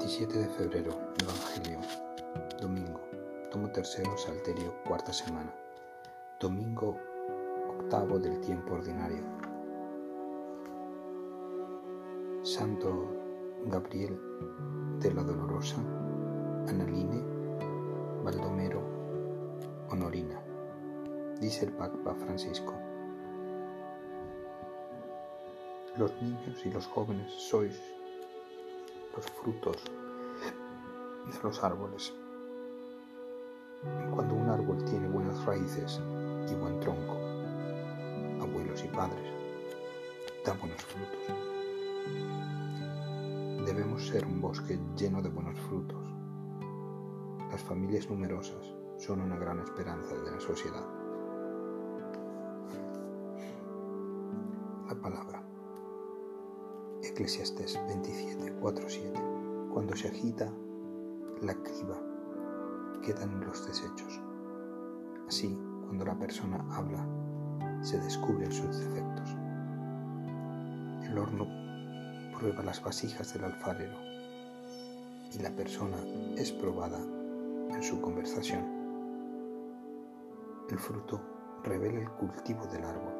27 de febrero, Evangelio, domingo, tomo tercero, salterio, cuarta semana, domingo octavo del tiempo ordinario. Santo Gabriel de la Dolorosa, Analine, Baldomero, Honorina, dice el Papa Francisco. Los niños y los jóvenes sois los frutos de los árboles. Cuando un árbol tiene buenas raíces y buen tronco, abuelos y padres, da buenos frutos. Debemos ser un bosque lleno de buenos frutos. Las familias numerosas son una gran esperanza de la sociedad. La palabra. Eclesiastes 27, 4, 7. Cuando se agita la criba, quedan los desechos. Así, cuando la persona habla, se descubren sus defectos. El horno prueba las vasijas del alfarero y la persona es probada en su conversación. El fruto revela el cultivo del árbol.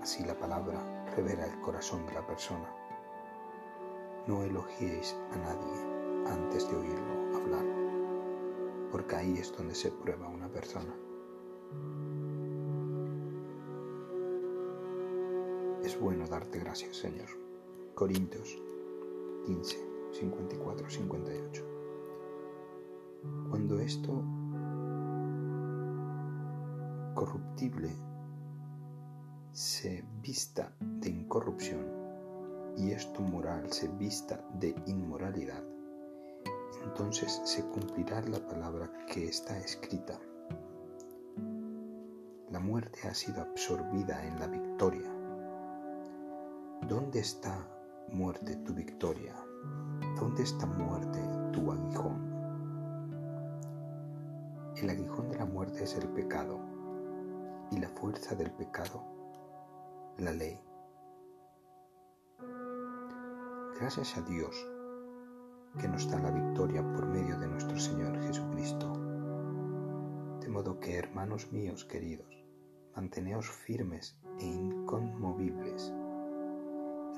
Así la palabra revela el corazón de la persona. No elogiéis a nadie antes de oírlo hablar, porque ahí es donde se prueba una persona. Es bueno darte gracias, Señor. Corintios 15, 54, 58. Cuando esto corruptible se vista de incorrupción y esto moral se vista de inmoralidad, entonces se cumplirá la palabra que está escrita. La muerte ha sido absorbida en la victoria. ¿Dónde está muerte tu victoria? ¿Dónde está muerte tu aguijón? El aguijón de la muerte es el pecado y la fuerza del pecado la ley. Gracias a Dios que nos da la victoria por medio de nuestro Señor Jesucristo. De modo que, hermanos míos queridos, manteneos firmes e inconmovibles,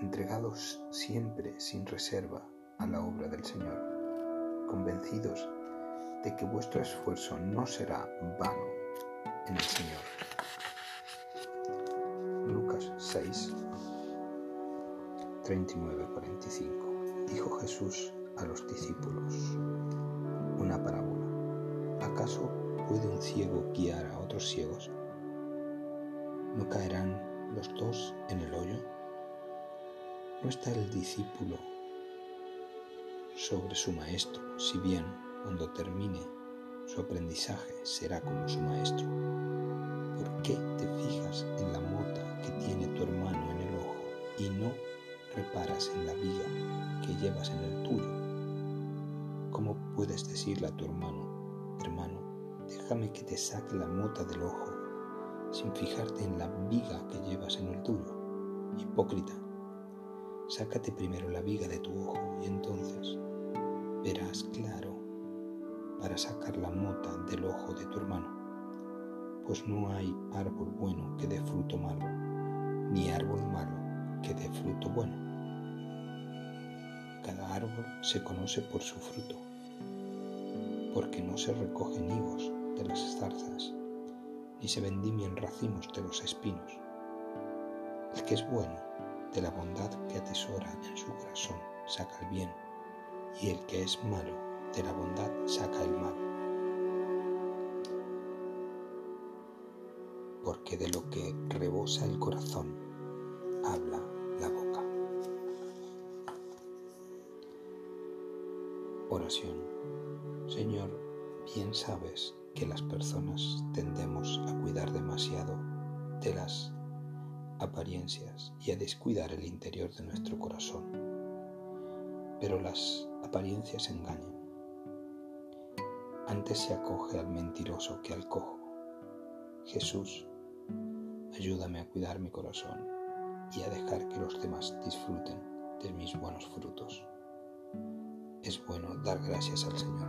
entregados siempre sin reserva a la obra del Señor, convencidos de que vuestro esfuerzo no será vano en el Señor. Lucas 6, 39-45. Dijo Jesús a los discípulos una parábola. ¿Acaso puede un ciego guiar a otros ciegos? ¿No caerán los dos en el hoyo? ¿No está el discípulo sobre su maestro, si bien cuando termine su aprendizaje será como su maestro? ¿Por qué te fijas en no reparas en la viga que llevas en el tuyo? ¿Cómo puedes decirle a tu hermano, hermano, déjame que te saque la mota del ojo sin fijarte en la viga que llevas en el tuyo? Hipócrita, sácate primero la viga de tu ojo y entonces verás claro para sacar la mota del ojo de tu hermano pues no hay árbol bueno que dé fruto malo, ni árbol malo que dé fruto bueno. Cada árbol se conoce por su fruto, porque no se recogen higos de las zarzas, ni se vendimian racimos de los espinos. El que es bueno, de la bondad que atesora en su corazón, saca el bien, y el que es malo, de la bondad saca el mal porque de lo que rebosa el corazón habla Oración. Señor, bien sabes que las personas tendemos a cuidar demasiado de las apariencias y a descuidar el interior de nuestro corazón. Pero las apariencias engañan. Antes se acoge al mentiroso que al cojo. Jesús Ayúdame a cuidar mi corazón y a dejar que los demás disfruten de mis buenos frutos. Es bueno dar gracias al Señor.